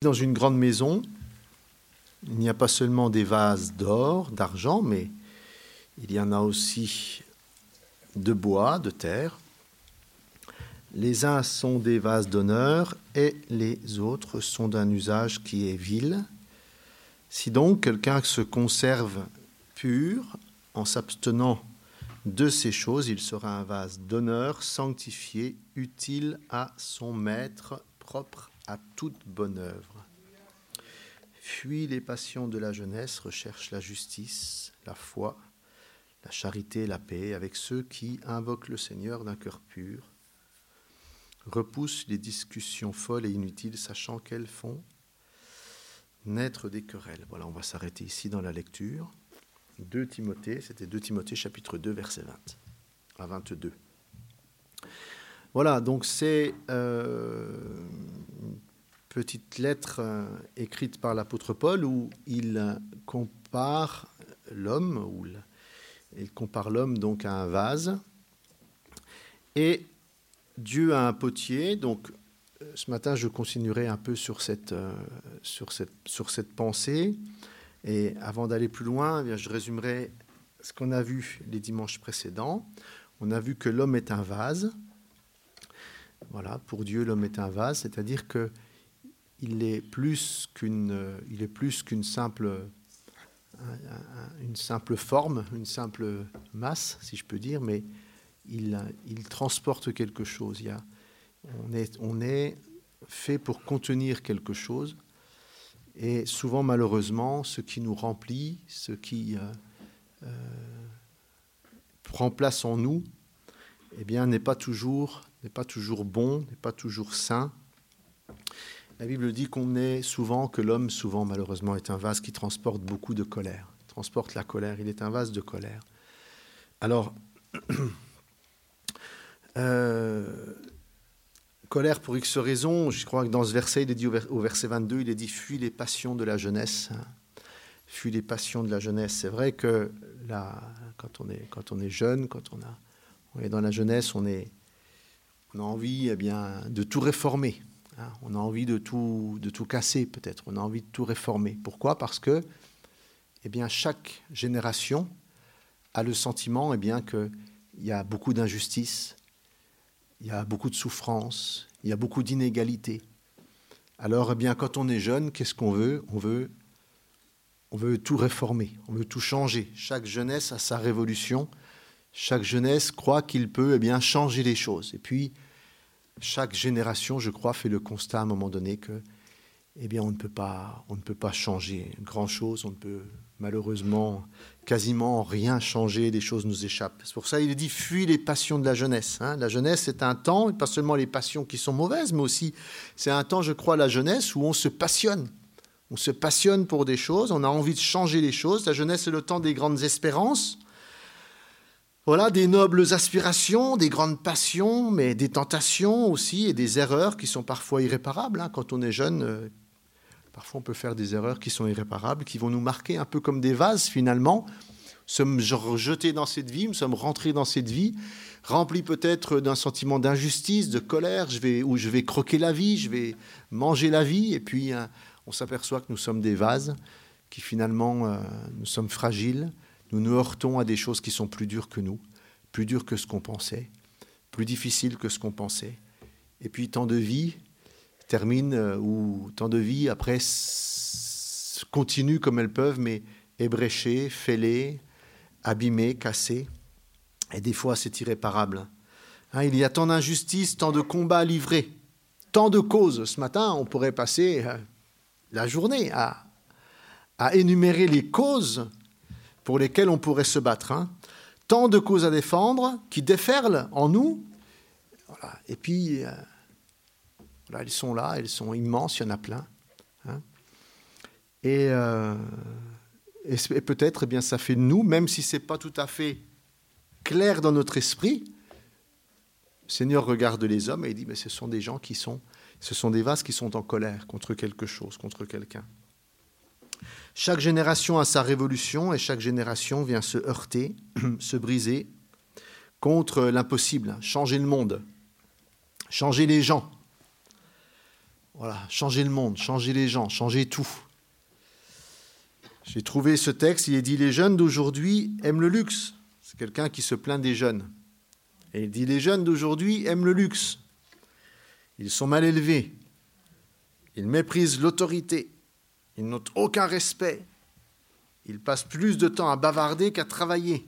Dans une grande maison, il n'y a pas seulement des vases d'or, d'argent, mais il y en a aussi de bois, de terre. Les uns sont des vases d'honneur et les autres sont d'un usage qui est vil. Si donc quelqu'un se conserve pur en s'abstenant de ces choses, il sera un vase d'honneur, sanctifié, utile à son maître, propre à toute bonne œuvre. Fuis les passions de la jeunesse, recherche la justice, la foi, la charité, la paix avec ceux qui invoquent le Seigneur d'un cœur pur. Repousse les discussions folles et inutiles, sachant qu'elles font naître des querelles. Voilà, on va s'arrêter ici dans la lecture. 2 Timothée, c'était 2 Timothée chapitre 2 verset 20 à 22. Voilà, donc c'est euh, une petite lettre euh, écrite par l'apôtre Paul où il compare l'homme, il compare l'homme donc à un vase, et Dieu a un potier. Donc euh, ce matin, je continuerai un peu sur cette, sur cette, sur cette pensée. Et avant d'aller plus loin, eh je résumerai ce qu'on a vu les dimanches précédents. On a vu que l'homme est un vase. Voilà, pour Dieu, l'homme est un vase, c'est-à-dire que il est plus qu'une, qu'une simple, simple forme, une simple masse, si je peux dire, mais il, transporte quelque chose. Il y a, on, est, fait pour contenir quelque chose. Et souvent, malheureusement, ce qui nous remplit, ce qui euh, euh, prend place en nous, eh n'est pas toujours, n'est pas toujours bon, n'est pas toujours sain. La Bible dit qu'on est souvent, que l'homme, souvent, malheureusement, est un vase qui transporte beaucoup de colère, transporte la colère. Il est un vase de colère. Alors, euh, Colère pour X raisons. Je crois que dans ce verset, il dit au verset 22, il est dit Fuis les passions de la jeunesse. Fuis les passions de la jeunesse. C'est vrai que là, quand, on est, jeune, quand on est dans la jeunesse, on, est, on a envie eh bien, de tout réformer. Hein. On a envie de tout, de tout casser, peut-être. On a envie de tout réformer. Pourquoi? Parce que eh bien, chaque génération a le sentiment eh qu'il y a beaucoup d'injustice, il y a beaucoup de souffrance, il y a beaucoup d'inégalités. Alors, eh bien, quand on est jeune, qu'est-ce qu'on veut? On veut on veut tout réformer, on veut tout changer. Chaque jeunesse a sa révolution. Chaque jeunesse croit qu'il peut eh bien, changer les choses. Et puis, chaque génération, je crois, fait le constat à un moment donné que eh bien, on ne peut pas, on ne peut pas changer grand-chose, on ne peut malheureusement quasiment rien changer, des choses nous échappent. C'est pour ça qu'il dit fuis les passions de la jeunesse. Hein. La jeunesse, c'est un temps, pas seulement les passions qui sont mauvaises, mais aussi c'est un temps, je crois, la jeunesse où on se passionne. On se passionne pour des choses, on a envie de changer les choses. La jeunesse, c'est le temps des grandes espérances. Voilà, des nobles aspirations, des grandes passions, mais des tentations aussi et des erreurs qui sont parfois irréparables. Hein. Quand on est jeune, euh, Parfois, on peut faire des erreurs qui sont irréparables, qui vont nous marquer un peu comme des vases finalement. Nous sommes jetés dans cette vie, nous sommes rentrés dans cette vie, remplis peut-être d'un sentiment d'injustice, de colère, je vais, où je vais croquer la vie, je vais manger la vie, et puis hein, on s'aperçoit que nous sommes des vases, qui finalement, euh, nous sommes fragiles, nous nous heurtons à des choses qui sont plus dures que nous, plus dures que ce qu'on pensait, plus difficiles que ce qu'on pensait. Et puis tant de vies terminent euh, ou tant de vies après continuent comme elles peuvent, mais ébréchées, fêlées, abîmées, cassées. Et des fois, c'est irréparable. Hein, il y a tant d'injustices, tant de combats livrés, tant de causes. Ce matin, on pourrait passer euh, la journée à énumérer les causes pour lesquelles on pourrait se battre. Hein. Tant de causes à défendre qui déferlent en nous. Et puis, euh, elles sont là, elles sont immenses, il y en a plein. Hein. Euh, et, peut-être, eh bien, ça fait de nous, même si ce n'est pas tout à fait clair dans notre esprit, le Seigneur regarde les hommes et il dit, mais ce sont des gens qui sont, ce sont des vases qui sont en colère contre quelque chose, contre quelqu'un. Chaque génération a sa révolution et chaque génération vient se heurter, se briser contre l'impossible, changer le monde, changer les gens, Voilà, changer le monde, changer les gens, changer tout. J'ai trouvé ce texte, il est dit Les jeunes d'aujourd'hui aiment le luxe. C'est quelqu'un qui se plaint des jeunes. Et il dit Les jeunes d'aujourd'hui aiment le luxe. Ils sont mal élevés. Ils méprisent l'autorité. Ils n'ont aucun respect. Ils passent plus de temps à bavarder qu'à travailler.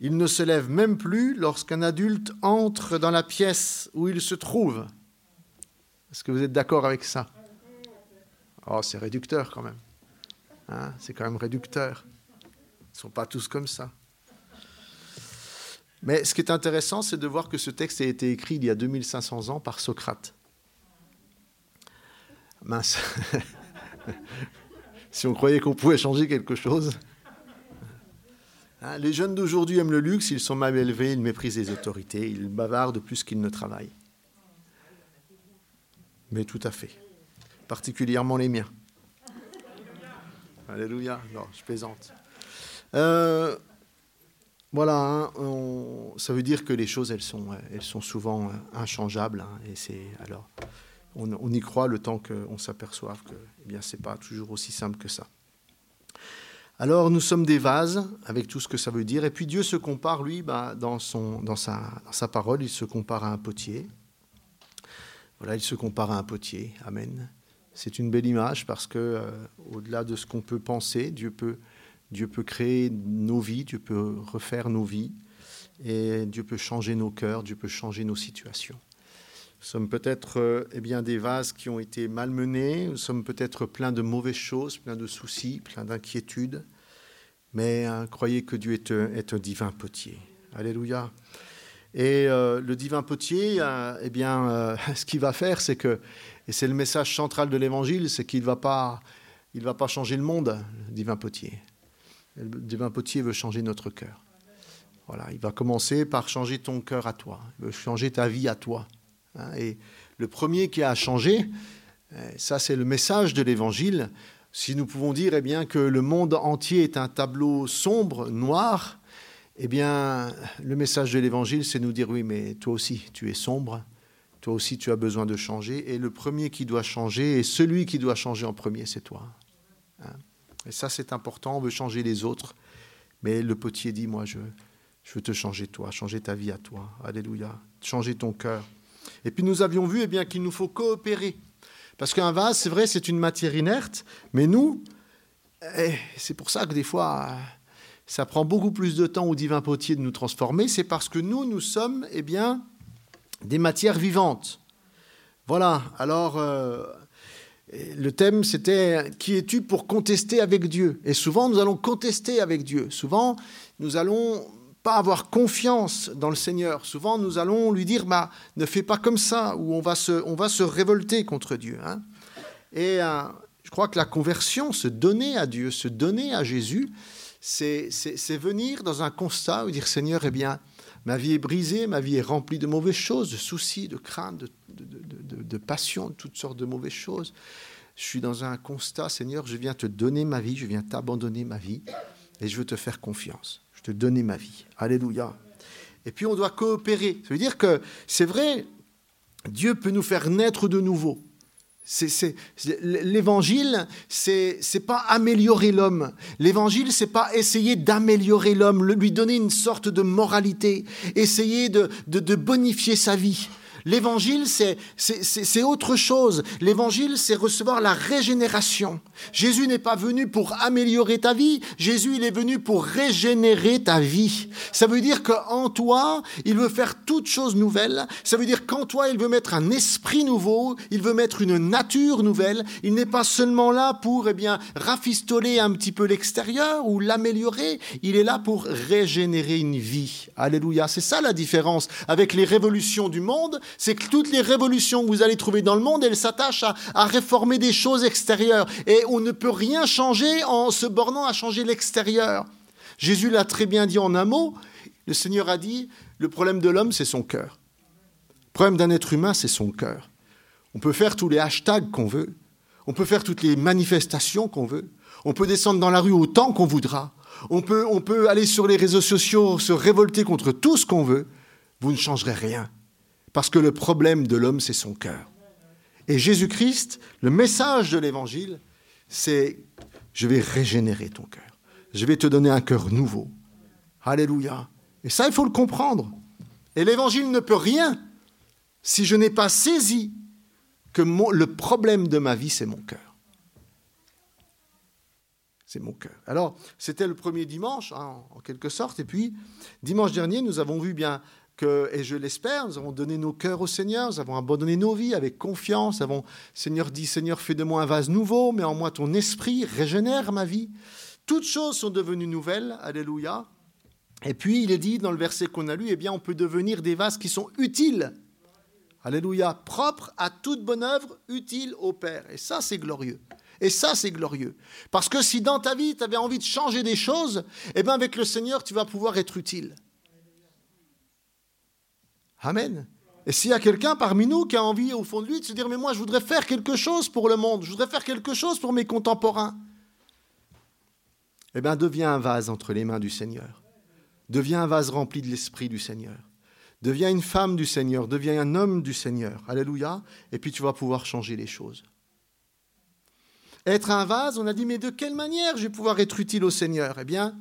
Ils ne se lèvent même plus lorsqu'un adulte entre dans la pièce où il se trouve. Est-ce que vous êtes d'accord avec ça? Oh, c'est réducteur quand même. Hein, c'est quand même réducteur. Ils ne sont pas tous comme ça. Mais ce qui est intéressant, c'est de voir que ce texte a été écrit il y a 2500 ans par Socrate. Mince. si on croyait qu'on pouvait changer quelque chose. Hein, les jeunes d'aujourd'hui aiment le luxe, ils sont mal élevés, ils méprisent les autorités, ils bavardent plus qu'ils ne travaillent. Mais tout à fait. Particulièrement les miens. Alléluia. Non, je plaisante. Euh, voilà, hein, ça veut dire que les choses, elles sont, elles sont souvent inchangeables. Hein, et c'est alors, on, y croit le temps qu'on s'aperçoive que, eh bien, c'est pas toujours aussi simple que ça. Alors, nous sommes des vases, avec tout ce que ça veut dire. Et puis Dieu se compare, lui, bah, dans sa parole, il se compare à un potier. Voilà, il se compare à un potier. Amen. C'est une belle image parce que, euh, au-delà de ce qu'on peut penser, Dieu peut, Dieu peut créer nos vies, Dieu peut refaire nos vies, et Dieu peut changer nos cœurs, Dieu peut changer nos situations. Sommes peut-être euh, eh bien, des vases qui ont été malmenés, nous sommes peut-être pleins de mauvaises choses, pleins de soucis, pleins d'inquiétudes, mais hein, croyez que Dieu est, un divin potier. Alléluia. Et euh, le divin potier, eh bien, ce qu'il va faire, c'est que et c'est le message central de l'Évangile, c'est qu'il ne va, pas, va pas changer le monde, le divin potier. Le divin potier veut changer notre cœur. Voilà, il va commencer par changer ton cœur à toi, il veut changer ta vie à toi. Hein. Et le premier qui a à changer, euh, ça c'est le message de l'Évangile. Si nous pouvons dire eh bien, que le monde entier est un tableau sombre, noir, eh bien, le message de l'Évangile, c'est nous dire oui, mais toi aussi, tu es sombre, toi aussi, tu as besoin de changer. Et le premier qui doit changer, et celui qui doit changer en premier, c'est toi. Hein. et ça, c'est important. On veut changer les autres. Mais le potier dit, moi, je, je veux te changer toi, changer ta vie à toi. Alléluia. Changer ton cœur. Et puis nous avions vu eh bien, qu'il nous faut coopérer. Parce qu'un vase, c'est vrai, c'est une matière inerte. Mais nous, eh, c'est pour ça que des fois, ça prend beaucoup plus de temps au divin potier de nous transformer. C'est parce que nous, nous sommes, eh bien, des matières vivantes. Voilà, alors euh, le thème c'était Qui es-tu pour contester avec Dieu? Et souvent nous allons contester avec Dieu. Souvent nous allons pas avoir confiance dans le Seigneur. Souvent nous allons lui dire bah, Ne fais pas comme ça, ou on va se, on va se révolter contre Dieu. Hein. Et euh, je crois que la conversion, se donner à Dieu, se donner à Jésus, c'est venir dans un constat où dire Seigneur, eh bien, Ma vie est brisée, ma vie est remplie de mauvaises choses, de soucis, de craintes, de, de, de, passions, de toutes sortes de mauvaises choses. Je suis dans un constat, Seigneur, je viens te donner ma vie, je viens t'abandonner ma vie, et je veux te faire confiance. Te donner ma vie. Alléluia. Et puis on doit coopérer. Ça veut dire que c'est vrai, Dieu peut nous faire naître de nouveau. L'évangile, c'est c'est pas améliorer l'homme. L'évangile, c'est pas essayer d'améliorer l'homme, lui donner une sorte de moralité, essayer de bonifier sa vie. L'évangile, c'est autre chose. L'évangile, c'est recevoir la régénération. Jésus n'est pas venu pour améliorer ta vie. Jésus, il est venu pour régénérer ta vie. Ça veut dire qu'en toi, il veut faire toutes choses nouvelles. Ça veut dire qu'en toi, il veut mettre un esprit nouveau. Il veut mettre une nature nouvelle. Il n'est pas seulement là pour, eh bien, rafistoler un petit peu l'extérieur ou l'améliorer. Il est là pour régénérer une vie. Alléluia. C'est ça la différence avec les révolutions du monde c'est que toutes les révolutions que vous allez trouver dans le monde, elles s'attachent à, réformer des choses extérieures. Et on ne peut rien changer en se bornant à changer l'extérieur. Jésus l'a très bien dit en un mot. Le Seigneur a dit, le problème de l'homme, c'est son cœur. Le problème d'un être humain, c'est son cœur. On peut faire tous les hashtags qu'on veut. On peut faire toutes les manifestations qu'on veut. On peut descendre dans la rue autant qu'on voudra. On peut, on peut aller sur les réseaux sociaux, se révolter contre tout ce qu'on veut. Vous ne changerez rien. Parce que le problème de l'homme, c'est son cœur. Et Jésus-Christ, le message de l'Évangile, c'est je vais régénérer ton cœur. Je vais te donner un cœur nouveau. Alléluia. Et ça, il faut le comprendre. Et l'Évangile ne peut rien si je n'ai pas saisi que le problème de ma vie, c'est mon cœur. C'est mon cœur. Alors, c'était le premier dimanche, hein, en quelque sorte. Et puis, dimanche dernier, nous avons vu bien et je l'espère, nous avons donné nos cœurs au Seigneur, nous avons abandonné nos vies avec confiance. Avons, Seigneur dit, Seigneur, fais de moi un vase nouveau, mets en moi ton esprit, régénère ma vie. Toutes choses sont devenues nouvelles. Alléluia. Et puis, il est dit dans le verset qu'on a lu, eh bien, on peut devenir des vases qui sont utiles. Alléluia, propres à toute bonne œuvre, utiles au Père. Et ça, c'est glorieux. Et ça, c'est glorieux. Parce que si dans ta vie, tu avais envie de changer des choses, eh bien, avec le Seigneur, tu vas pouvoir être utile. Amen. Et s'il y a quelqu'un parmi nous qui a envie, au fond de lui, de se dire, mais moi, je voudrais faire quelque chose pour le monde, je voudrais faire quelque chose pour mes contemporains, eh bien, deviens un vase entre les mains du Seigneur. Deviens un vase rempli de l'Esprit du Seigneur. Deviens une femme du Seigneur, deviens un homme du Seigneur. Alléluia. Et puis tu vas pouvoir changer les choses. Être un vase, on a dit, mais de quelle manière je vais pouvoir être utile au Seigneur? Eh bien,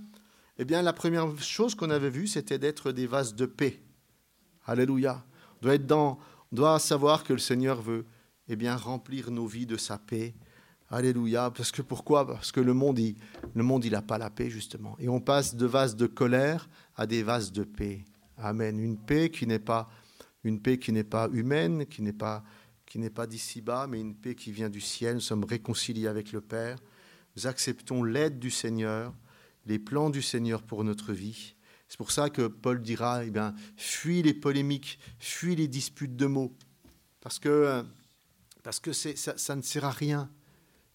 eh bien la première chose qu'on avait vue, c'était d'être des vases de paix. Alléluia. On doit, être dans, doit savoir que le Seigneur veut eh bien, remplir nos vies de sa paix. Alléluia. Parce que pourquoi? Parce que le monde, il, le monde, il n'a pas la paix, justement. Et on passe de vases de colère à des vases de paix. Amen. Une paix qui n'est pas une paix qui n'est pas humaine, qui n'est pas qui n'est pas d'ici-bas, mais une paix qui vient du ciel. Nous sommes réconciliés avec le Père. Nous acceptons l'aide du Seigneur, les plans du Seigneur pour notre vie. C'est pour ça que Paul dira, eh bien, fuis les polémiques, fuis les disputes de mots, parce que, parce que ça, ne sert à rien.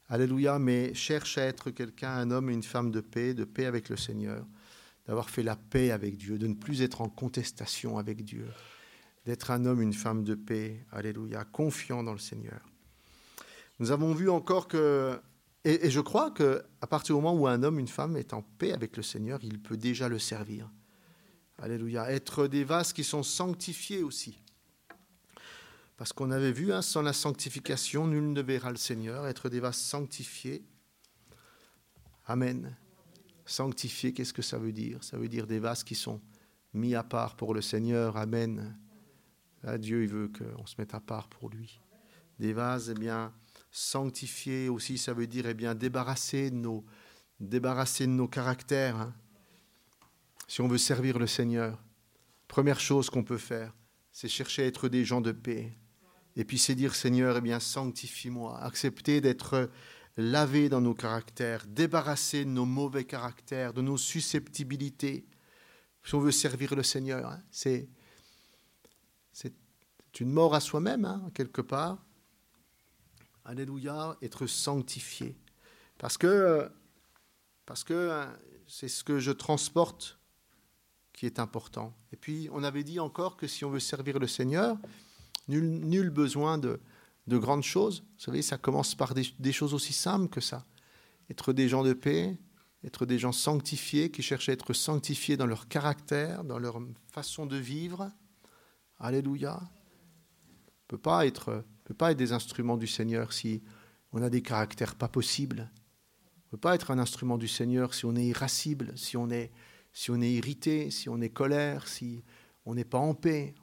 Alléluia, mais cherche à être quelqu'un, un homme et une femme de paix, de paix avec le Seigneur d'avoir fait la paix avec Dieu, de ne plus être en contestation avec Dieu, d'être un homme, une femme de paix, alléluia, confiant dans le Seigneur. Nous avons vu encore que, et, je crois que à partir du moment où un homme, une femme est en paix avec le Seigneur, il peut déjà le servir. Alléluia. Être des vases qui sont sanctifiés aussi. Parce qu'on avait vu, hein, sans la sanctification, nul ne verra le Seigneur. Être des vases sanctifiés. Amen. Sanctifier, qu'est-ce que ça veut dire? Ça veut dire des vases qui sont mis à part pour le Seigneur. Amen. Dieu, il veut qu'on se mette à part pour lui. Des vases, eh bien, sanctifiés aussi, ça veut dire, eh bien, débarrasser de nos, débarrasser de nos caractères. Hein. Si on veut servir le Seigneur, première chose qu'on peut faire, c'est chercher à être des gens de paix. Et puis c'est dire, Seigneur, eh bien, sanctifie-moi. Accepter d'être laver dans nos caractères, débarrasser de nos mauvais caractères, de nos susceptibilités. Si on veut servir le Seigneur, hein, c'est, c'est une mort à soi-même, hein, quelque part. Alléluia, être sanctifié. Parce que, parce que hein, c'est ce que je transporte qui est important. Et puis, on avait dit encore que si on veut servir le Seigneur, nul, nul besoin de, de grandes choses. Vous savez, ça commence par des, choses aussi simples que ça. Être des gens de paix, être des gens sanctifiés, qui cherchent à être sanctifiés dans leur caractère, dans leur façon de vivre. Alléluia. On peut pas être, peut pas être des instruments du Seigneur si on a des caractères pas possibles. On peut pas être un instrument du Seigneur si on est irascible, si on est, si on est irrité, si on est colère, si on n'est pas en paix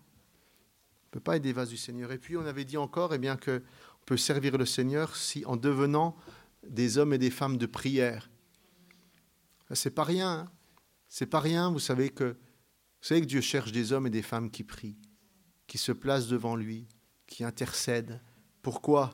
peut pas être des vases du Seigneur. Et puis on avait dit encore eh bien, qu'on peut servir le Seigneur si, en devenant des hommes et des femmes de prière. C'est pas rien. Hein. C'est pas rien. Vous savez que vous savez que Dieu cherche des hommes et des femmes qui prient, qui se placent devant lui, qui intercèdent. Pourquoi?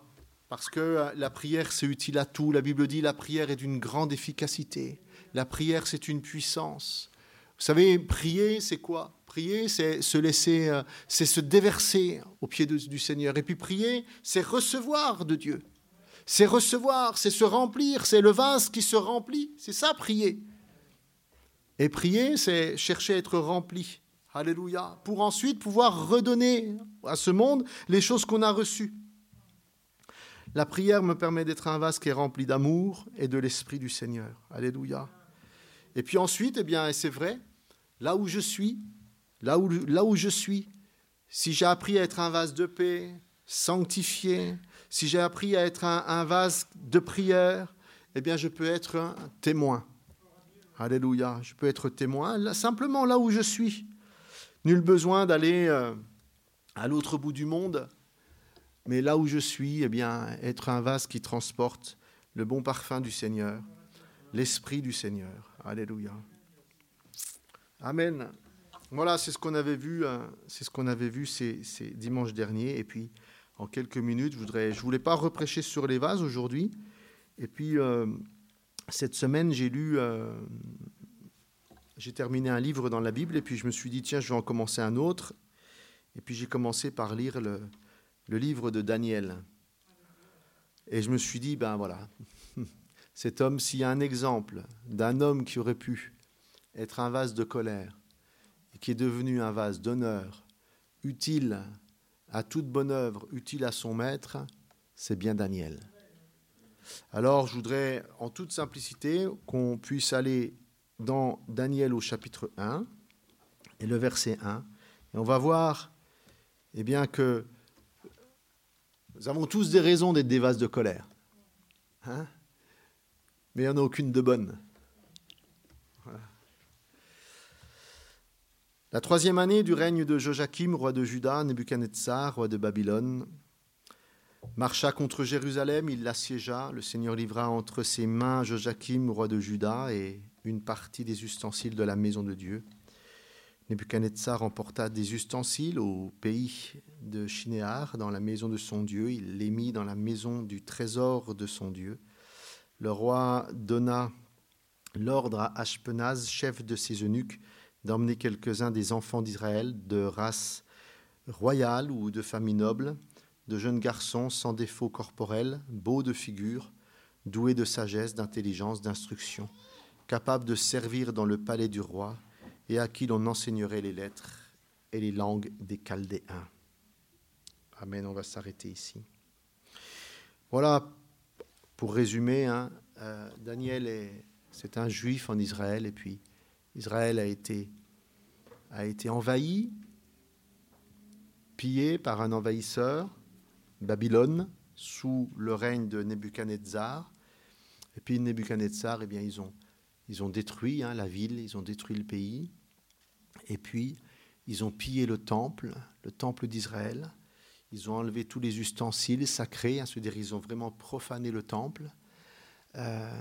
Parce que euh, la prière, c'est utile à tout. La Bible dit la prière est d'une grande efficacité. La prière, c'est une puissance. Vous savez, prier, c'est quoi? Prier, c'est se laisser, euh, c'est se déverser au pied du Seigneur. Et puis prier, c'est recevoir de Dieu. C'est recevoir, c'est se remplir, c'est le vase qui se remplit. C'est ça, prier. Et prier, c'est chercher à être rempli. Alléluia. Pour ensuite pouvoir redonner à ce monde les choses qu'on a reçues. La prière me permet d'être un vase qui est rempli d'amour et de l'Esprit du Seigneur. Alléluia. Et puis ensuite, eh bien, c'est vrai, là où je suis, là où, je suis, si j'ai appris à être un vase de paix, sanctifié, Si j'ai appris à être un, vase de prière, eh bien, je peux être un témoin. Alléluia. Je peux être témoin simplement là où je suis. Nul besoin d'aller euh, à l'autre bout du monde, mais là où je suis, eh bien, être un vase qui transporte le bon parfum du Seigneur, l'Esprit du Seigneur. Alléluia. Amen. Voilà, c'est ce qu'on avait vu, euh, c'est ce qu'on avait vu ces, dimanches derniers. Et puis, en quelques minutes, je voudrais, voulais pas reprêcher sur les vases aujourd'hui. Et puis, euh, cette semaine, j'ai lu, euh, j'ai terminé un livre dans la Bible, et puis je me suis dit, tiens, je vais en commencer un autre. Et puis j'ai commencé par lire le, le livre de Daniel. Et je me suis dit, ben voilà, cet homme, s'il y a un exemple d'un homme qui aurait pu être un vase de colère, et qui est devenu un vase d'honneur, utile à toute bonne œuvre, utile à son maître, c'est bien Daniel. Alors je voudrais en toute simplicité qu'on puisse aller dans Daniel au chapitre 1 et le verset 1. Et on va voir eh bien, que nous avons tous des raisons d'être des vases de colère. Hein Mais il n'y en a aucune de bonne. La troisième année du règne de Joachim, roi de Juda, Nebuchadnezzar, roi de Babylone, marcha contre Jérusalem, il l'assiégea, le Seigneur livra entre ses mains Joachim, roi de Juda, et une partie des ustensiles de la maison de Dieu. Nebuchadnezzar emporta des ustensiles au pays de Shinéar, dans la maison de son Dieu. Il les mit dans la maison du trésor de son Dieu. Le roi donna l'ordre à Ashpenaz, chef de ses eunuques, d'emmener quelques-uns des enfants d'Israël de race royale ou de famille noble, de jeunes garçons sans défaut corporel, beaux de figure, doués de sagesse, d'intelligence, d'instruction, capables de servir dans le palais du roi, et à qui l'on enseignerait les lettres et les langues des Chaldéens. Amen, on va s'arrêter ici. Voilà, pour résumer, hein, euh, Daniel est, c'est un juif en Israël, et puis Israël a été, envahi, pillé par un envahisseur, Babylone, sous le règne de Nebuchadnezzar. Et puis Nebuchadnezzar, eh bien, ils ont, ils ont détruit hein, la ville, ils ont détruit le pays. Et puis, ils ont pillé le temple, le temple d'Israël. Ils ont enlevé tous les ustensiles sacrés, hein, c'est-à-dire ils ont vraiment profané le temple. Euh,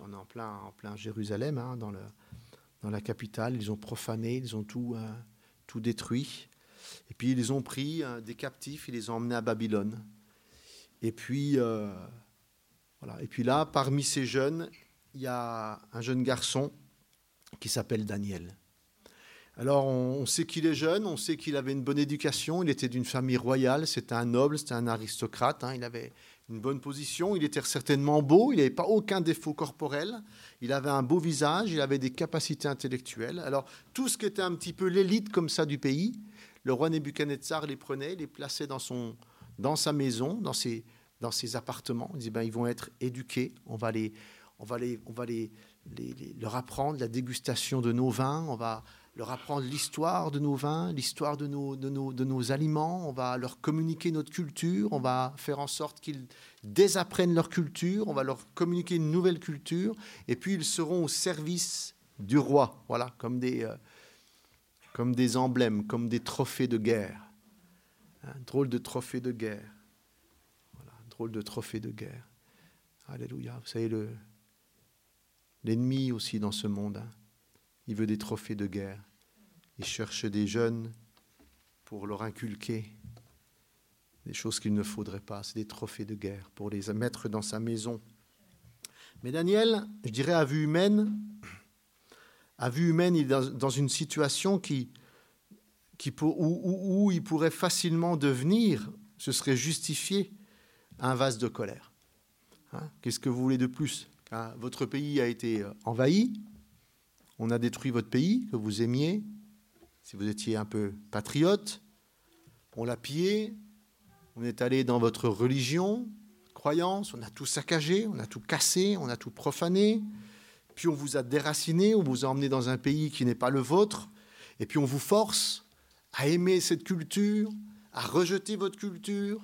on est en plein, en plein Jérusalem, hein, dans, le, dans la capitale. Ils ont profané, ils ont tout, euh, tout détruit. Et puis ils ont pris euh, des captifs, ils les ont emmenés à Babylone. Et puis, voilà. Et puis là, parmi ces jeunes, il y a un jeune garçon qui s'appelle Daniel. Alors on, sait qu'il est jeune, on sait qu'il avait une bonne éducation, il était d'une famille royale, c'était un noble, c'était un aristocrate, hein. il avait une bonne position, il était certainement beau, il n'avait pas aucun défaut corporel, il avait un beau visage, il avait des capacités intellectuelles. Alors tout ce qui était un petit peu l'élite comme ça du pays, le roi Nebuchadnezzar les prenait, les plaçait dans, son, dans sa maison, dans ses, dans ses appartements. Il disait, ben, ils vont être éduqués, on va, les, on va, les, on va les, leur apprendre la dégustation de nos vins, on va leur apprendre l'histoire de nos vins, l'histoire de nos, de, nos, de nos aliments, on va leur communiquer notre culture, on va faire en sorte qu'ils désapprennent leur culture, on va leur communiquer une nouvelle culture, et puis ils seront au service du roi, voilà, comme des, euh, comme des emblèmes, comme des trophées de guerre. Un drôle de trophée de guerre. Voilà, drôle de trophée de guerre. Alléluia. Vous savez, le, l'ennemi aussi dans ce monde. Hein. Il veut des trophées de guerre. Il cherche des jeunes pour leur inculquer des choses qu'il ne faudrait pas. C'est des trophées de guerre pour les mettre dans sa maison. Mais Daniel, je dirais à vue humaine, à vue humaine, il est dans une situation qui, qui où, il pourrait facilement devenir, ce serait justifié, un vase de colère. Hein, qu'est-ce que vous voulez de plus? Hein, Votre pays a été envahi, on a détruit votre pays que vous aimiez, si vous étiez un peu patriote, on l'a pillé, on est allé dans votre religion, croyance, on a tout saccagé, on a tout cassé, on a tout profané, puis on vous a déraciné, on vous a emmené dans un pays qui n'est pas le vôtre, et puis on vous force à aimer cette culture, à rejeter votre culture,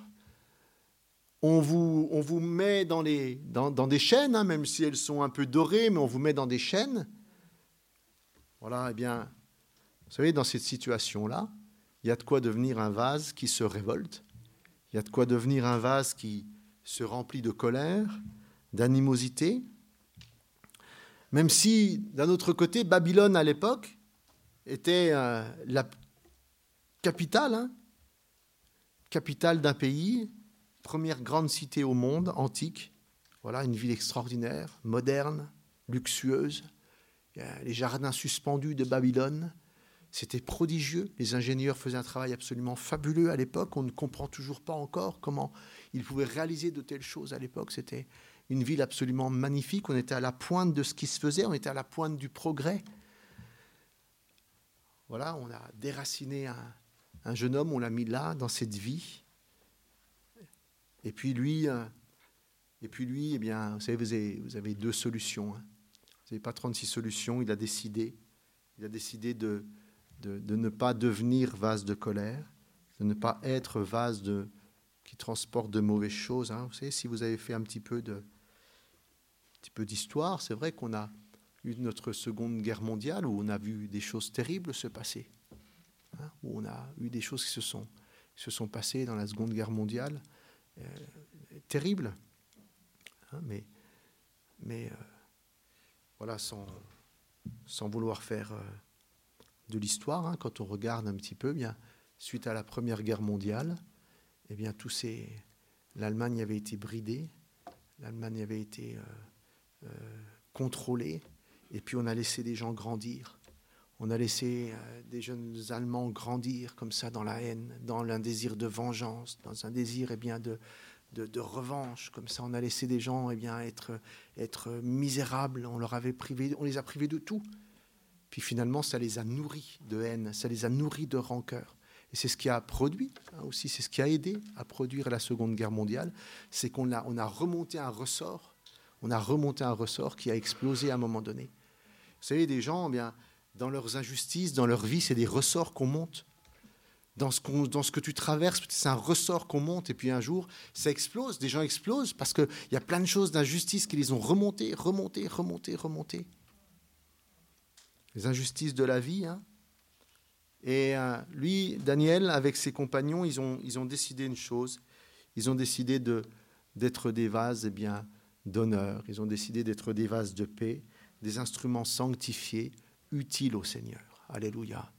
on vous, on vous met dans, les, dans, des chaînes, hein, même si elles sont un peu dorées, mais on vous met dans des chaînes. Voilà, eh bien, vous savez, dans cette situation-là, il y a de quoi devenir un vase qui se révolte, il y a de quoi devenir un vase qui se remplit de colère, d'animosité, même si, d'un autre côté, Babylone à l'époque était euh, la capitale, hein, capitale d'un pays, première grande cité au monde, antique. Voilà, une ville extraordinaire, moderne, luxueuse. Les jardins suspendus de Babylone, c'était prodigieux. Les ingénieurs faisaient un travail absolument fabuleux à l'époque. On ne comprend toujours pas encore comment ils pouvaient réaliser de telles choses à l'époque. C'était une ville absolument magnifique. On était à la pointe de ce qui se faisait, on était à la pointe du progrès. Voilà, on a déraciné un, jeune homme, on l'a mis là, dans cette vie. Et puis lui, euh, et puis lui, eh bien, vous savez, vous avez, deux solutions. Hein. Vous n'avez pas 36 solutions. Il a décidé, il a décidé de, de, ne pas devenir vase de colère, de ne pas être vase de, qui transporte de mauvaises choses. Hein. Vous savez, si vous avez fait un petit peu de, petit peu d'histoire, c'est vrai qu'on a eu notre seconde guerre mondiale où on a vu des choses terribles se passer, hein, où on a eu des choses qui se sont, se sont passées dans la seconde guerre mondiale, euh, terribles, hein, mais, mais euh, voilà, sans, vouloir faire euh, de l'histoire, hein, quand on regarde un petit peu, eh bien, suite à la première guerre mondiale, eh bien, tous ces, l'Allemagne avait été bridée, l'Allemagne avait été euh, contrôlé, et puis on a laissé des gens grandir. On a laissé euh, des jeunes Allemands grandir comme ça dans la haine, dans un désir de vengeance, dans un désir eh bien, de, de, revanche. Comme ça, on a laissé des gens eh bien, être, être misérables. On, leur avait privé, on les a privés de tout. Puis finalement, ça les a nourris de haine, ça les a nourris de rancœur. Et c'est ce qui a produit, hein, aussi, c'est ce qui a aidé à produire la Seconde Guerre mondiale, c'est qu'on a, on a remonté un ressort on a remonté un ressort qui a explosé à un moment donné. Vous savez, des gens, eh bien, dans leurs injustices, dans leur vie, c'est des ressorts qu'on monte. Dans ce, que tu traverses, c'est un ressort qu'on monte, et puis un jour, ça explose. Des gens explosent parce qu'il y a plein de choses d'injustice qui les ont remontées, remontées, remontées, remontées. Les injustices de la vie. Hein. Et euh, lui, Daniel, avec ses compagnons, ils ont, ils ont décidé une chose. Ils ont décidé d'être des vases, eh bien, d'honneur. Ils ont décidé d'être des vases de paix, des instruments sanctifiés, utiles au Seigneur. Alléluia.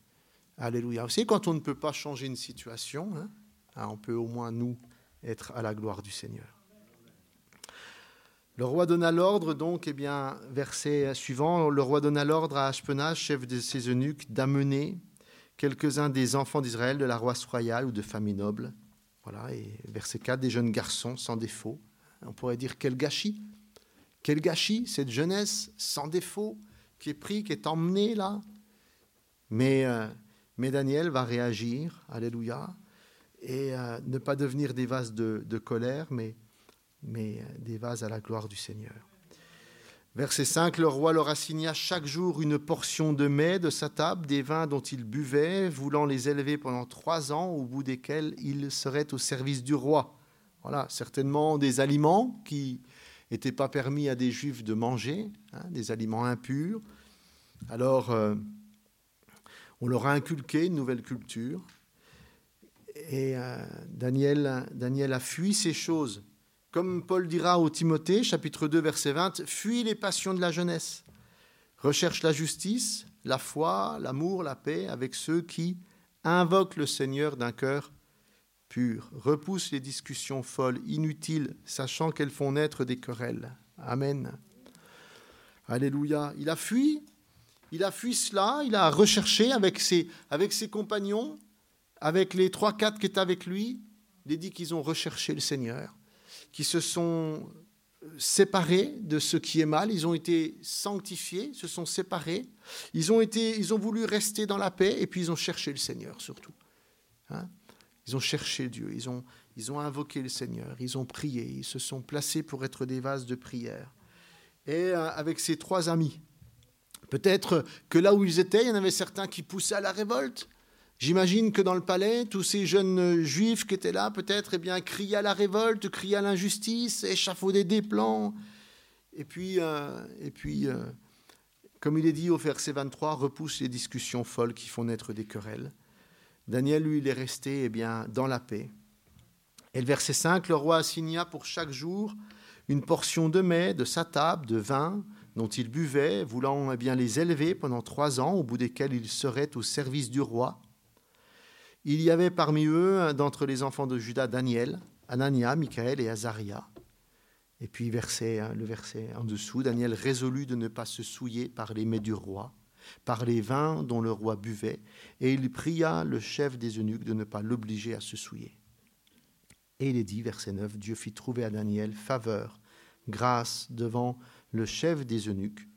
Alléluia. Savez, quand on ne peut pas changer une situation, hein, hein, on peut au moins, nous, être à la gloire du Seigneur. Le roi donna l'ordre, donc, eh bien, verset suivant, le roi donna l'ordre à Ashpenaz, chef de ses eunuques, d'amener quelques-uns des enfants d'Israël de la roisse royale ou de famille noble. Voilà, et verset 4, des jeunes garçons sans défaut, on pourrait dire quel gâchis. Quel gâchis, cette jeunesse sans défaut qui est pris, qui est emmenée là. Mais, euh, mais Daniel va réagir, alléluia, et euh, ne pas devenir des vases de, colère, mais, mais euh, des vases à la gloire du Seigneur. Verset 5, le roi leur assigna chaque jour une portion de mets de sa table, des vins dont il buvait, voulant les élever pendant trois ans, au bout desquels ils seraient au service du roi. Voilà, certainement des aliments qui n'étaient pas permis à des juifs de manger, hein, des aliments impurs. Alors, euh, on leur a inculqué une nouvelle culture. Et euh, Daniel, Daniel a fui ces choses. Comme Paul dira au Timothée, chapitre 2, verset 20, Fuis les passions de la jeunesse. Recherche la justice, la foi, l'amour, la paix avec ceux qui invoquent le Seigneur d'un cœur repousse les discussions folles, inutiles, sachant qu'elles font naître des querelles. Amen. Alléluia. Il a fui, il a fui cela, il a recherché avec ses, ses compagnons, avec les trois, quatre qui étaient avec lui. Il est dit qu'ils ont recherché le Seigneur, qui se sont séparés de ce qui est mal, ils ont été sanctifiés, se sont séparés, ils ont, voulu rester dans la paix et puis ils ont cherché le Seigneur surtout. Hein ils ont cherché Dieu, ils ont, ils ont invoqué le Seigneur, ils ont prié, ils se sont placés pour être des vases de prière. Et euh, avec ces trois amis, peut-être que là où ils étaient, il y en avait certains qui poussaient à la révolte, J'imagine que dans le palais, tous ces jeunes juifs qui étaient là, peut-être, eh bien, criaient à la révolte, criaient à l'injustice, échafaudaient des plans. Et puis, euh, et puis euh, comme il est dit au verset 23, repousse les discussions folles qui font naître des querelles. Daniel, lui, il est resté eh bien, dans la paix. Et le verset 5, le roi assigna pour chaque jour une portion de mets, de sa table, de vin, dont il buvait, voulant eh bien les élever pendant trois ans, au bout desquels ils seraient au service du roi. Il y avait parmi eux, d'entre les enfants de Judas, Daniel, Anania, Michael et Azaria. Et puis verset, hein, le verset en dessous, Daniel résolut de ne pas se souiller par les mets du roi, par les vins dont le roi buvait, et il pria le chef des eunuques de ne pas l'obliger à se souiller. Et il est dit, verset 9, Dieu fit trouver à Daniel faveur, grâce devant le chef des eunuques.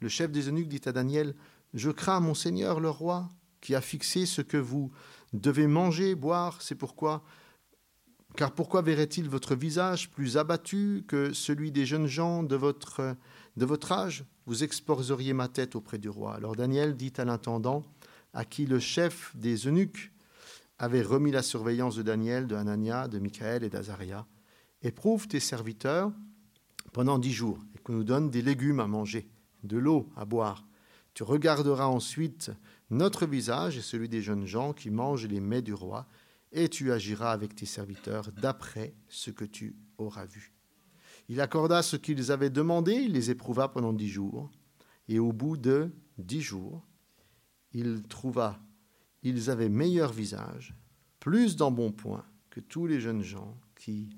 Le chef des eunuques dit à Daniel, Je crains mon Seigneur le roi, qui a fixé ce que vous devez manger, boire, c'est pourquoi. Car pourquoi verrait-il votre visage plus abattu que celui des jeunes gens de votre, de âge? Vous exposeriez ma tête auprès du roi. Alors Daniel dit à l'intendant, à qui le chef des eunuques avait remis la surveillance de Daniel, de Hanania, de Michael et d'Azaria. Éprouve tes serviteurs pendant dix jours qu'on nous donne des légumes à manger, de l'eau à boire. Tu regarderas ensuite notre visage et celui des jeunes gens qui mangent les mets du roi, et tu agiras avec tes serviteurs d'après ce que tu auras vu. Il accorda ce qu'ils avaient demandé, il les éprouva pendant dix jours, et au bout de dix jours, il trouva, ils avaient meilleur visage, plus d'embonpoint que tous les jeunes gens qui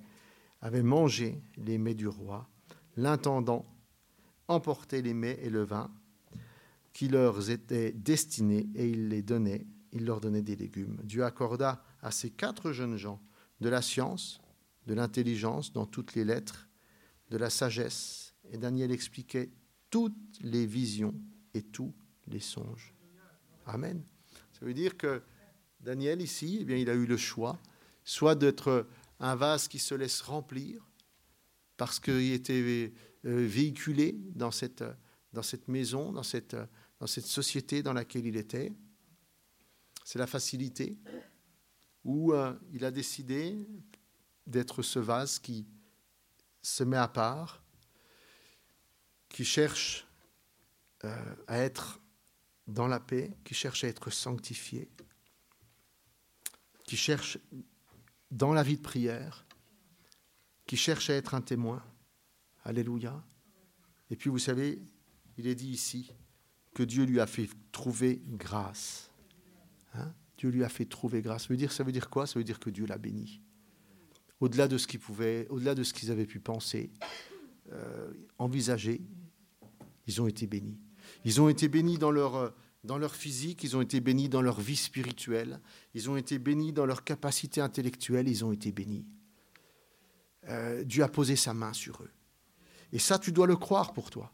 avaient mangé les mets du roi. L'intendant emportait les mets et le vin qui leur étaient destinés et il les donnait, il leur donnait des légumes. Dieu accorda à ces quatre jeunes gens de la science, de l'intelligence dans toutes les lettres, de la sagesse, et Daniel expliquait toutes les visions et tous les songes. Amen. Ça veut dire que Daniel ici, eh bien, il a eu le choix, soit d'être un vase qui se laisse remplir, parce qu'il était euh, véhiculé dans cette, dans cette maison, dans cette, dans cette société dans laquelle il était. C'est la facilité, où euh, il a décidé d'être ce vase qui se met à part, qui cherche euh, à être dans la paix, qui cherche à être sanctifié, qui cherche dans la vie de prière, qui cherche à être un témoin. Alléluia. Et puis vous savez, il est dit ici, que Dieu lui a fait trouver grâce. Hein? Dieu lui a fait trouver grâce. Ça veut dire, ça veut quoi? Ça veut dire que Dieu l'a béni. Au-delà de ce qu'ils pouvaient, au-delà de ce qu'ils avaient pu penser, euh, envisager, ils ont été bénis. Ils ont été bénis dans leur, dans leur physique, ils ont été bénis dans leur vie spirituelle, ils ont été bénis dans leur capacité intellectuelle, ils ont été bénis. Euh, Dieu a posé sa main sur eux. Et ça, tu dois le croire pour toi.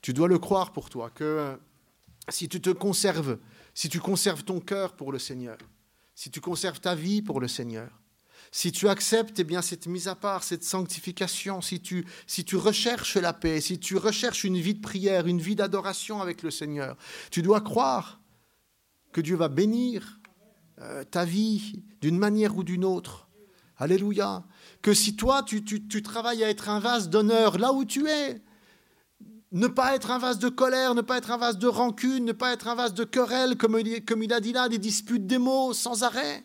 Tu dois le croire pour toi, que si tu te conserves, si tu conserves ton cœur pour le Seigneur, si tu conserves ta vie pour le Seigneur, si tu acceptes eh bien, cette mise à part, cette sanctification, si tu, si tu recherches la paix, si tu recherches une vie de prière, une vie d'adoration avec le Seigneur, tu dois croire que Dieu va bénir euh, ta vie d'une manière ou d'une autre. Alléluia. Que si toi, tu, tu, travailles à être un vase d'honneur là où tu es, ne pas être un vase de colère, ne pas être un vase de rancune, ne pas être un vase de querelle, comme il a dit là, des disputes, des mots sans arrêt.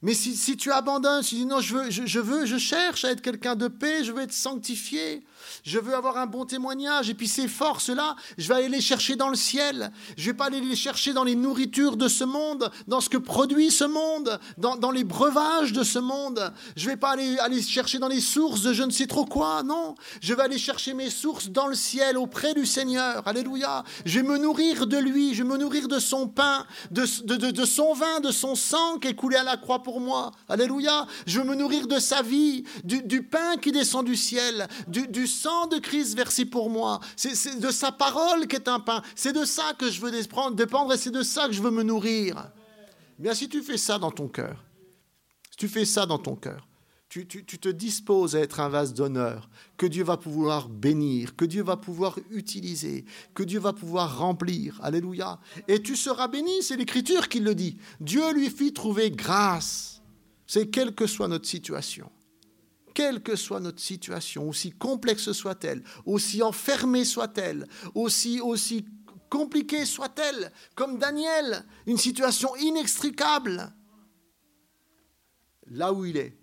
Mais si, tu abandonnes, si tu dis non, je veux, je, veux, je cherche à être quelqu'un de paix, je veux être sanctifié, je veux avoir un bon témoignage, et puis ces forces-là, je vais aller les chercher dans le ciel. Je vais pas aller les chercher dans les nourritures de ce monde, dans ce que produit ce monde, dans, les breuvages de ce monde. Je vais pas aller, aller chercher dans les sources de je ne sais trop quoi, non. Je vais aller chercher mes sources dans le ciel, auprès du Seigneur. Alléluia. Je vais me nourrir de lui, je vais me nourrir de son pain, de, de son vin, de son sang qui est coulé à la croix pour moi. Alléluia. Je veux me nourrir de sa vie, du, pain qui descend du ciel, du, sang de Christ versé pour moi. C'est de sa parole qui est un pain. C'est de ça que je veux dépendre et c'est de ça que je veux me nourrir. Bien, si tu fais ça dans ton cœur, si tu fais ça dans ton cœur, tu, te disposes à être un vase d'honneur, que Dieu va pouvoir bénir, que Dieu va pouvoir utiliser, que Dieu va pouvoir remplir. Alléluia. Et tu seras béni, c'est l'Écriture qui le dit. Dieu lui fit trouver grâce. C'est quelle que soit notre situation. Quelle que soit notre situation, aussi complexe soit-elle, aussi enfermée soit-elle, aussi, aussi compliquée soit-elle, comme Daniel, une situation inextricable, là où il est,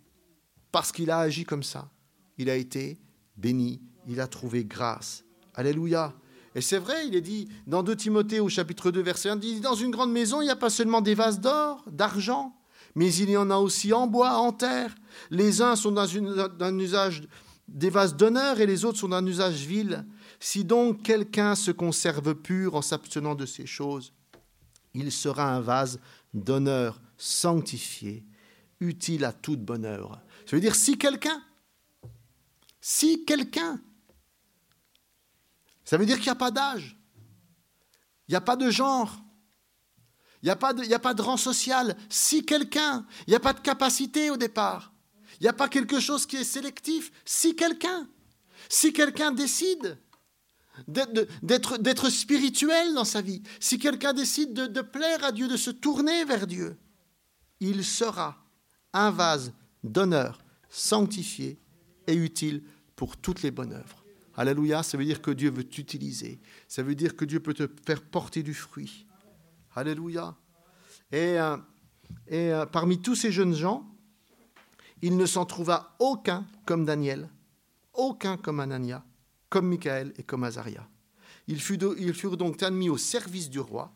parce qu'il a agi comme ça. Il a été béni, il a trouvé grâce. Alléluia. Et c'est vrai, il est dit dans 2 Timothée au chapitre 2 verset 1, il dit, dans une grande maison, il n'y a pas seulement des vases d'or, d'argent, mais il y en a aussi en bois, en terre. Les uns sont dans, un usage des vases d'honneur et les autres sont d'un usage vil. Si donc quelqu'un se conserve pur en s'abstenant de ces choses, il sera un vase d'honneur sanctifié, utile à toute bonne œuvre. Ça veut dire si quelqu'un, si quelqu'un, ça veut dire qu'il n'y a pas d'âge, il n'y a pas de genre, il n'y a, pas de, a pas de rang social. Si quelqu'un, il n'y a pas de capacité au départ, il n'y a pas quelque chose qui est sélectif. Si quelqu'un, si quelqu'un décide d'être spirituel dans sa vie, si quelqu'un décide de plaire à Dieu, de se tourner vers Dieu, il sera un vase d'honneur, sanctifié et utile pour toutes les bonnes œuvres. Alléluia, ça veut dire que Dieu veut t'utiliser. Ça veut dire que Dieu peut te faire porter du fruit. Alléluia. Et, euh, et euh, parmi tous ces jeunes gens, il ne s'en trouva aucun comme Daniel, aucun comme Anania, comme Michael et comme Azaria. Ils furent donc admis au service du roi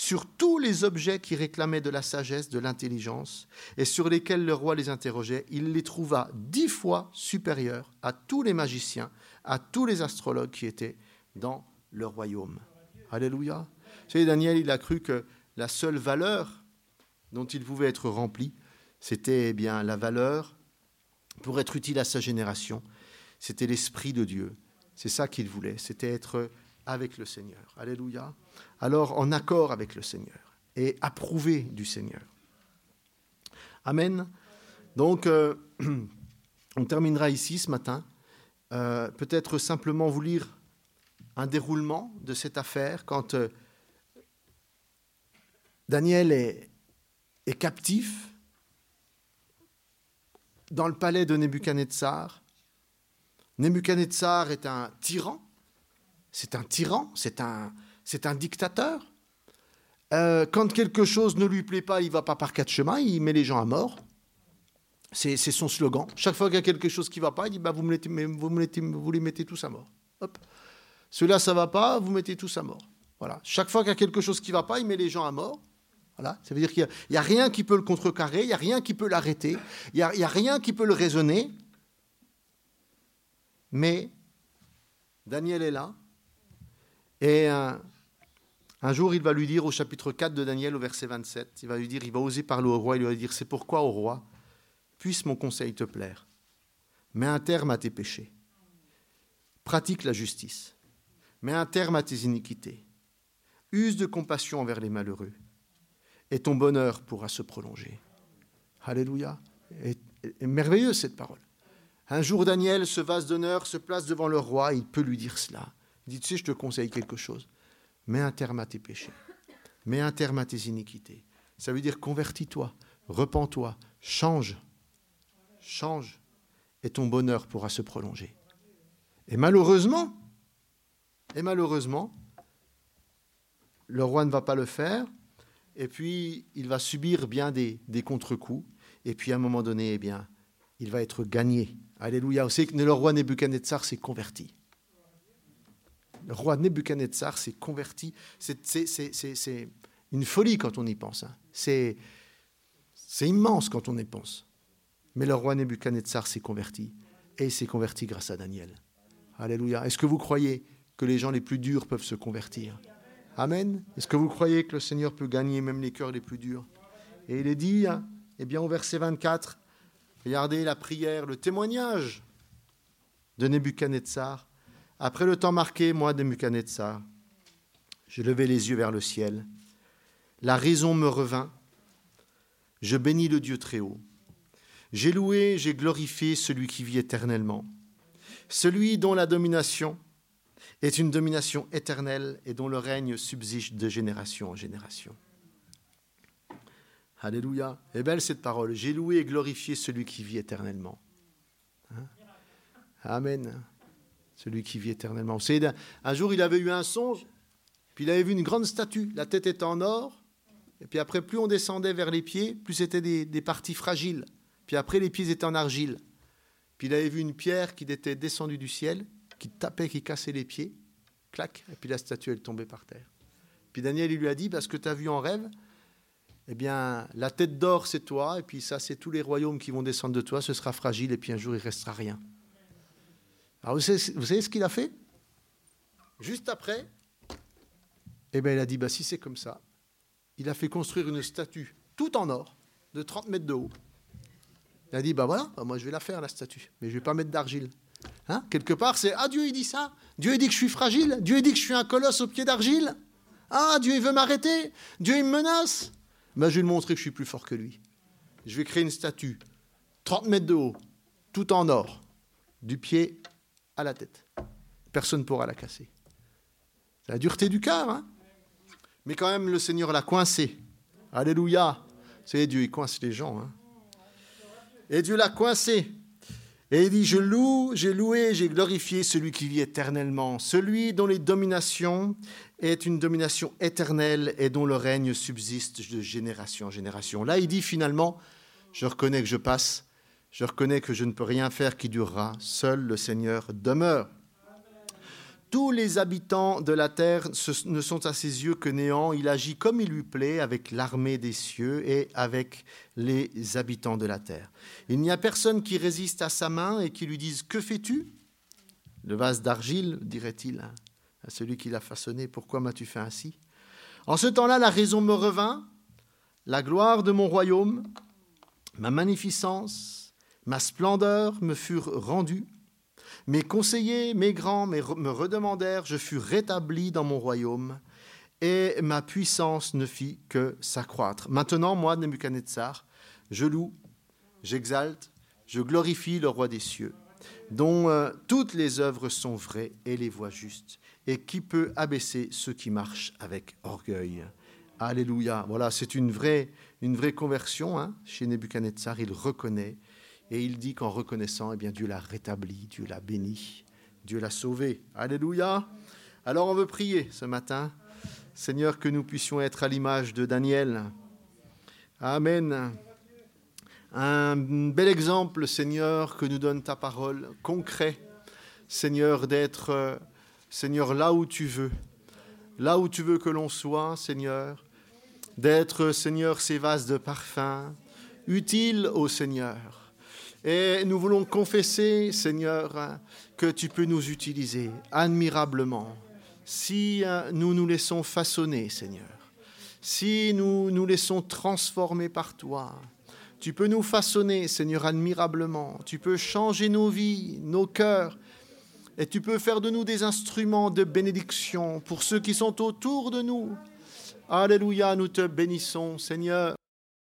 sur tous les objets qui réclamaient de la sagesse, de l'intelligence, et sur lesquels le roi les interrogeait, il les trouva dix fois supérieurs à tous les magiciens, à tous les astrologues qui étaient dans le royaume. Alléluia. Vous savez, Daniel, il a cru que la seule valeur dont il pouvait être rempli, c'était eh bien la valeur pour être utile à sa génération. C'était l'Esprit de Dieu. C'est ça qu'il voulait. C'était être avec le Seigneur. Alléluia. Alors en accord avec le Seigneur et approuvé du Seigneur. Amen. Donc, euh, on terminera ici ce matin. Euh, peut-être simplement vous lire un déroulement de cette affaire quand euh, Daniel est, est, captif dans le palais de Nebuchadnezzar. Nebuchadnezzar est un tyran c'est un tyran, c'est un, c'est un dictateur. Euh, quand quelque chose ne lui plaît pas, il va pas par quatre chemins, il met les gens à mort. C'est, son slogan. Chaque fois qu'il y a quelque chose qui ne va pas, il dit bah, vous, me vous, me vous les mettez tous à mort. Hop. Cela, ça va pas, vous mettez tous à mort. Voilà. Chaque fois qu'il y a quelque chose qui ne va pas, il met les gens à mort. Voilà. Ça veut dire qu'il n'y a, rien qui peut le contrecarrer, il n'y a rien qui peut l'arrêter, il n'y a rien qui peut le raisonner. Mais Daniel est là, et un, jour, il va lui dire au chapitre 4 de Daniel, au verset 27, il va lui dire, il va oser parler au roi, il va lui dire, c'est pourquoi, au roi, puisse mon conseil te plaire? Mets un terme à tes péchés. Pratique la justice. Mets un terme à tes iniquités. Use de compassion envers les malheureux. Et ton bonheur pourra se prolonger. Alléluia. Et, merveilleuse cette parole. Un jour, Daniel, ce vase d'honneur, se place devant le roi, il peut lui dire cela. Dit, tu sais, je te conseille quelque chose? Mets un terme à tes péchés. Mets un terme à tes iniquités. Ça veut dire convertis-toi, repens-toi, change. Change. Et ton bonheur pourra se prolonger. Et malheureusement, le roi ne va pas le faire. Et puis, il va subir bien des, des contre-coups. Et puis, à un moment donné, eh il va être gagné. Alléluia. Vous savez que le roi Nebuchadnezzar s'est converti le roi Nebuchadnezzar s'est converti. C'est une folie quand on y pense. Hein. C'est immense quand on y pense. Mais le roi Nebuchadnezzar s'est converti. Et il s'est converti grâce à Daniel. Alléluia. Est-ce que vous croyez que les gens les plus durs peuvent se convertir? Amen. Est-ce que vous croyez que le Seigneur peut gagner même les cœurs les plus durs? Et il est dit, hein, eh bien au verset 24, regardez la prière, le témoignage de Nebuchadnezzar. Après le temps marqué, moi, de Nebuchadnezzar, je levai les yeux vers le ciel. La raison me revint. Je bénis le Dieu très haut. J'ai loué, j'ai glorifié celui qui vit éternellement, celui dont la domination est une domination éternelle et dont le règne subsiste de génération en génération. Alléluia. Et belle cette parole. J'ai loué et glorifié celui qui vit éternellement. Hein? Amen. Celui qui vit éternellement. Un jour, il avait eu un songe, puis il avait vu une grande statue. La tête était en or, et puis après, plus on descendait vers les pieds, plus c'était des, parties fragiles. Puis après, les pieds étaient en argile. Puis il avait vu une pierre qui était descendue du ciel, qui tapait, qui cassait les pieds. Clac, et puis la statue, elle tombait par terre. Puis Daniel, il lui a dit, parce que tu as vu en rêve, eh bien, la tête d'or, c'est toi, et puis ça, c'est tous les royaumes qui vont descendre de toi, ce sera fragile, et puis un jour, il restera rien. Alors, vous savez, ce qu'il a fait? Juste après, eh bien, il a dit, bah, si c'est comme ça, il a fait construire une statue, tout en or, de 30 mètres de haut. Il a dit, bah voilà, bah, moi je vais la faire, la statue, mais je ne vais pas mettre d'argile. Hein? Quelque part, c'est, ah Dieu, il dit ça? Dieu, il dit que je suis fragile? Dieu, il dit que je suis un colosse au pied d'argile? Ah, Dieu, il veut m'arrêter? Dieu, il me menace? Ben, je vais lui montrer que je suis plus fort que lui. Je vais créer une statue, 30 mètres de haut, tout en or, du pied à la tête. Personne ne pourra la casser. C'est la dureté du cœur, hein mais quand même, le Seigneur l'a coincé. Alléluia. C'est Dieu, il coince les gens. Hein et Dieu l'a coincé. Et il dit, je loue, j'ai loué, j'ai glorifié celui qui vit éternellement, celui dont les dominations est une domination éternelle et dont le règne subsiste de génération en génération. Là, il dit finalement, je reconnais que je passe, je reconnais que je ne peux rien faire qui durera, seul le Seigneur demeure. Tous les habitants de la terre ne sont à ses yeux que néant. Il agit comme il lui plaît avec l'armée des cieux et avec les habitants de la terre. Il n'y a personne qui résiste à sa main et qui lui dise Que fais-tu? Le vase d'argile, dirait-il à celui qui l'a façonné Pourquoi m'as-tu fait ainsi? En ce temps-là, la raison me revint, la gloire de mon royaume, ma magnificence, ma splendeur me furent rendues. Mes conseillers, mes grands me redemandèrent, je fus rétabli dans mon royaume, et ma puissance ne fit que s'accroître. Maintenant, moi, Nebuchadnezzar, je loue, j'exalte, je glorifie le roi des cieux, dont euh, toutes les œuvres sont vraies et les voies justes, et qui peut abaisser ceux qui marchent avec orgueil. Alléluia. Voilà, c'est une vraie, une vraie conversion hein. chez Nebuchadnezzar. Il reconnaît et il dit qu'en reconnaissant, eh bien, Dieu l'a rétabli, Dieu l'a béni, Dieu l'a sauvé. Alléluia. Alors on veut prier ce matin, Seigneur, que nous puissions être à l'image de Daniel. Amen. Un bel exemple, Seigneur, que nous donne ta parole, concret, Seigneur, d'être, Seigneur, là où tu veux, là où tu veux que l'on soit, Seigneur, d'être, Seigneur, ces vases de parfum, utiles au Seigneur et nous voulons confesser, Seigneur, que tu peux nous utiliser admirablement si euh, nous nous laissons façonner, Seigneur, si nous nous laissons transformer par toi. Tu peux nous façonner, Seigneur, admirablement. Tu peux changer nos vies, nos cœurs. Et tu peux faire de nous des instruments de bénédiction pour ceux qui sont autour de nous. Alléluia, nous te bénissons, Seigneur.